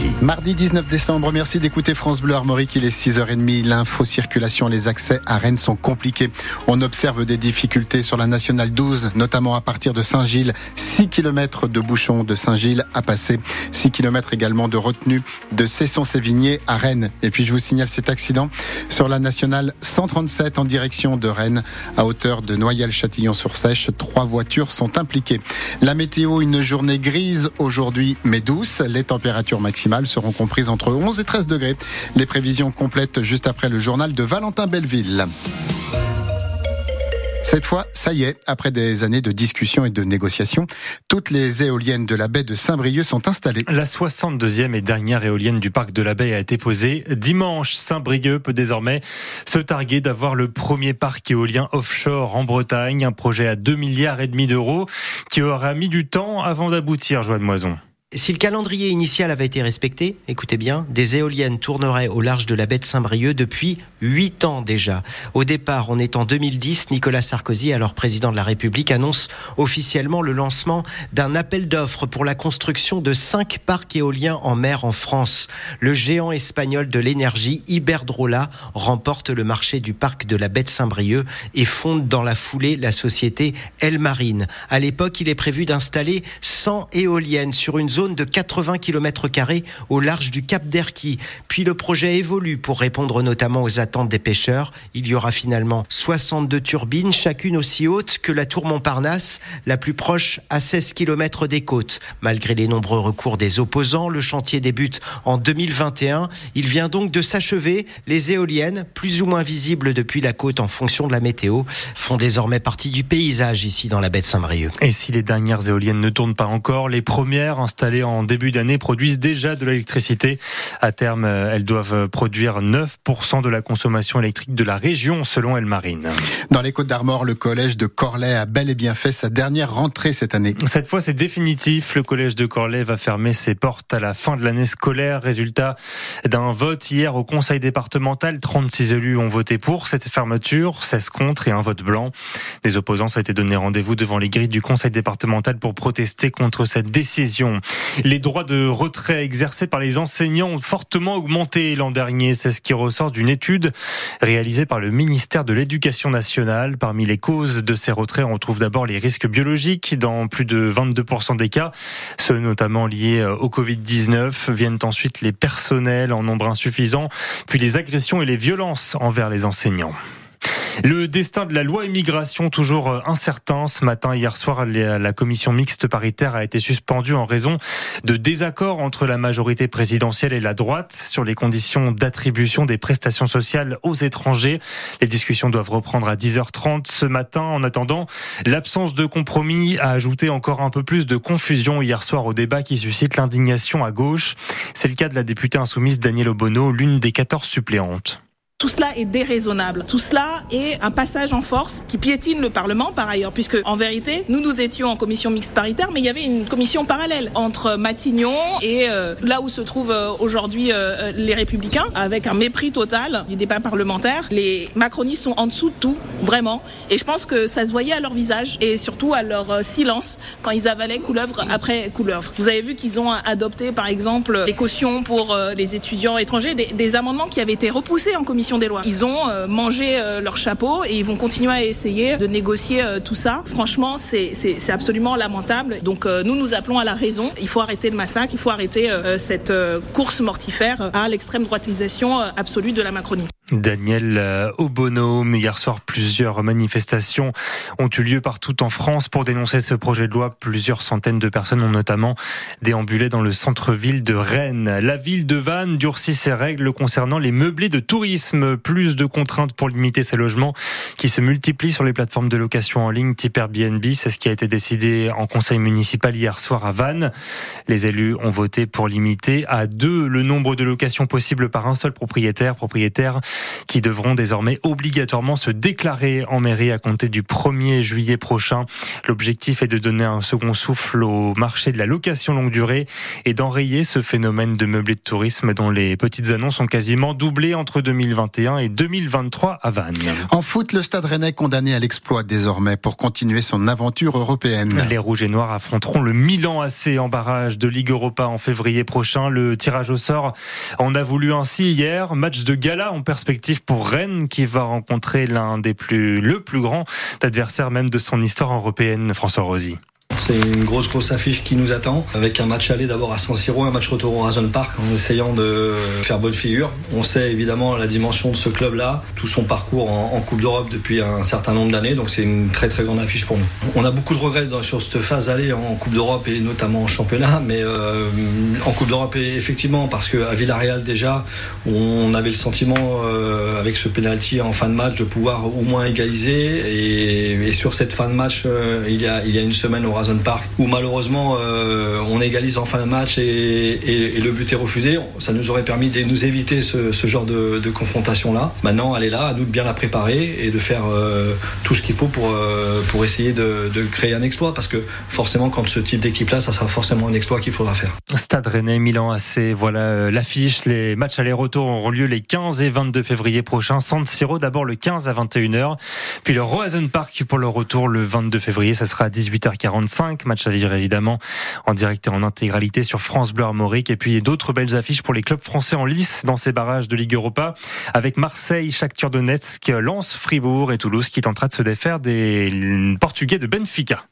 Sarkozy. Mardi 19 décembre, merci d'écouter France Bleu Armorique, il est 6h30. L'info circulation, les accès à Rennes sont compliqués. On observe des difficultés sur la nationale 12, notamment à partir de Saint-Gilles. 6 km de bouchons de Saint-Gilles à passer. 6 km également de retenue de Cesson-Sévigné à Rennes. Et puis je vous signale cet accident sur la nationale 137 en direction de Rennes à hauteur de Noyal-Châtillon-sur-Sèche. Trois voitures sont impliquées. La météo, une journée grise aujourd'hui mais douce. Les températures maximales seront comprises entre 11 et 13 degrés. Les prévisions complètes juste après le journal de Valentin Belleville. Cette fois, ça y est, après des années de discussions et de négociations, toutes les éoliennes de la baie de Saint-Brieuc sont installées. La 62e et dernière éolienne du parc de la baie a été posée dimanche. Saint-Brieuc peut désormais se targuer d'avoir le premier parc éolien offshore en Bretagne, un projet à 2 milliards et demi d'euros qui aura mis du temps avant d'aboutir, Joanne Moison. Si le calendrier initial avait été respecté, écoutez bien, des éoliennes tourneraient au large de la baie de Saint-Brieuc depuis 8 ans déjà. Au départ, on est en 2010, Nicolas Sarkozy, alors président de la République, annonce officiellement le lancement d'un appel d'offres pour la construction de 5 parcs éoliens en mer en France. Le géant espagnol de l'énergie, Iberdrola, remporte le marché du parc de la baie de Saint-Brieuc et fonde dans la foulée la société El Marine. À l'époque, il est prévu d'installer 100 éoliennes sur une zone zone de 80 km au large du Cap d'Erquy. Puis le projet évolue pour répondre notamment aux attentes des pêcheurs. Il y aura finalement 62 turbines, chacune aussi haute que la tour Montparnasse, la plus proche à 16 km des côtes. Malgré les nombreux recours des opposants, le chantier débute en 2021. Il vient donc de s'achever. Les éoliennes, plus ou moins visibles depuis la côte en fonction de la météo, font désormais partie du paysage ici dans la baie de Saint-Brieuc. Et si les dernières éoliennes ne tournent pas encore, les premières installées en début d'année produisent déjà de l'électricité. À terme, elles doivent produire 9% de la consommation électrique de la région, selon Elmarine. Dans les Côtes d'Armor, le collège de Corlay a bel et bien fait sa dernière rentrée cette année. Cette fois, c'est définitif. Le collège de Corlay va fermer ses portes à la fin de l'année scolaire. Résultat d'un vote hier au conseil départemental. 36 élus ont voté pour cette fermeture, 16 contre et un vote blanc. Des opposants ont été donné rendez-vous devant les grilles du conseil départemental pour protester contre cette décision. Les droits de retrait exercés par les enseignants ont fortement augmenté l'an dernier. C'est ce qui ressort d'une étude réalisée par le ministère de l'Éducation nationale. Parmi les causes de ces retraits, on trouve d'abord les risques biologiques dans plus de 22% des cas, ceux notamment liés au Covid-19. Viennent ensuite les personnels en nombre insuffisant, puis les agressions et les violences envers les enseignants. Le destin de la loi immigration toujours euh, incertain. Ce matin, hier soir, la commission mixte paritaire a été suspendue en raison de désaccords entre la majorité présidentielle et la droite sur les conditions d'attribution des prestations sociales aux étrangers. Les discussions doivent reprendre à 10h30 ce matin. En attendant, l'absence de compromis a ajouté encore un peu plus de confusion hier soir au débat qui suscite l'indignation à gauche. C'est le cas de la députée insoumise Danielle Obono, l'une des 14 suppléantes. Tout cela est déraisonnable. Tout cela est un passage en force qui piétine le Parlement par ailleurs, puisque en vérité, nous nous étions en commission mixte paritaire, mais il y avait une commission parallèle entre Matignon et euh, là où se trouvent euh, aujourd'hui euh, les Républicains, avec un mépris total du débat parlementaire. Les macronistes sont en dessous de tout, vraiment. Et je pense que ça se voyait à leur visage et surtout à leur silence quand ils avalaient couleuvre après couleuvre. Vous avez vu qu'ils ont adopté, par exemple, des cautions pour les étudiants étrangers, des, des amendements qui avaient été repoussés en commission des lois. Ils ont euh, mangé euh, leur chapeau et ils vont continuer à essayer de négocier euh, tout ça. Franchement, c'est absolument lamentable. Donc nous, nous appelons à la raison. Il faut arrêter le massacre, il faut arrêter cette course mortifère à l'extrême droitisation absolue de la Macronie. Daniel euh, Obono. Hier soir, plusieurs manifestations ont eu lieu partout en France pour dénoncer ce projet de loi. Plusieurs centaines de personnes ont notamment déambulé dans le centre-ville de Rennes. La ville de Vannes durcit ses règles concernant les meublés de tourisme. Plus de contraintes pour limiter ces logements qui se multiplient sur les plateformes de location en ligne type Airbnb. C'est ce qui a été décidé en conseil municipal hier soir à Vannes. Les élus ont voté pour limiter à deux le nombre de locations possibles par un seul propriétaire. Propriétaire qui devront désormais obligatoirement se déclarer en mairie à compter du 1er juillet prochain. L'objectif est de donner un second souffle au marché de la location longue durée et d'enrayer ce phénomène de meublé de tourisme dont les petites annonces ont quasiment doublé entre 2021 et 2023 à Vannes. En foot, le Stade Rennais condamné à l'exploit désormais pour continuer son aventure européenne. Les Rouges et Noirs affronteront le Milan AC en barrage de Ligue Europa en février prochain. Le tirage au sort en a voulu ainsi hier. Match de gala en perspective pour Rennes qui va rencontrer l'un des plus, le plus grand adversaire même de son histoire européenne, François Rosy. C'est une grosse grosse affiche qui nous attend avec un match aller d'abord à San Siro, un match retour au Razon Park en essayant de faire bonne figure. On sait évidemment la dimension de ce club-là, tout son parcours en, Coupe d'Europe depuis un certain nombre d'années, donc c'est une très très grande affiche pour nous. On a beaucoup de regrets sur cette phase aller en Coupe d'Europe et notamment en championnat, mais euh, en Coupe d'Europe effectivement parce qu'à Villarreal déjà on avait le sentiment euh, avec ce penalty en fin de match de pouvoir au moins égaliser et, sur cette fin de match euh, il y a il y a une semaine au Razon Park où malheureusement euh, on égalise en fin de match et, le but est refusé. Ça nous aurait permis de nous éviter ce, genre de, confrontation là. Maintenant, elle est là, à nous de bien la préparer et de faire euh, tout ce qu'il faut pour, euh, pour essayer de, créer un exploit parce que forcément quand ce type d'équipe là, ça sera forcément un exploit qu'il faudra faire. Stade Rennais, Milan AC, voilà l'affiche. Les matchs aller-retour auront lieu les 15 et 22 février prochains. San Siro d'abord le 15 à 21h, puis le Roazen Park pour le retour le 22 février, ça sera à 18h45. 5 matchs à vivre évidemment en direct et en intégralité sur France Bleu Armorique. Et puis d'autres belles affiches pour les clubs français en lice dans ces barrages de Ligue Europa avec Marseille, Shakhtar Donetsk, Lens, Fribourg et Toulouse qui tentera de se défaire des Portugais de Benfica.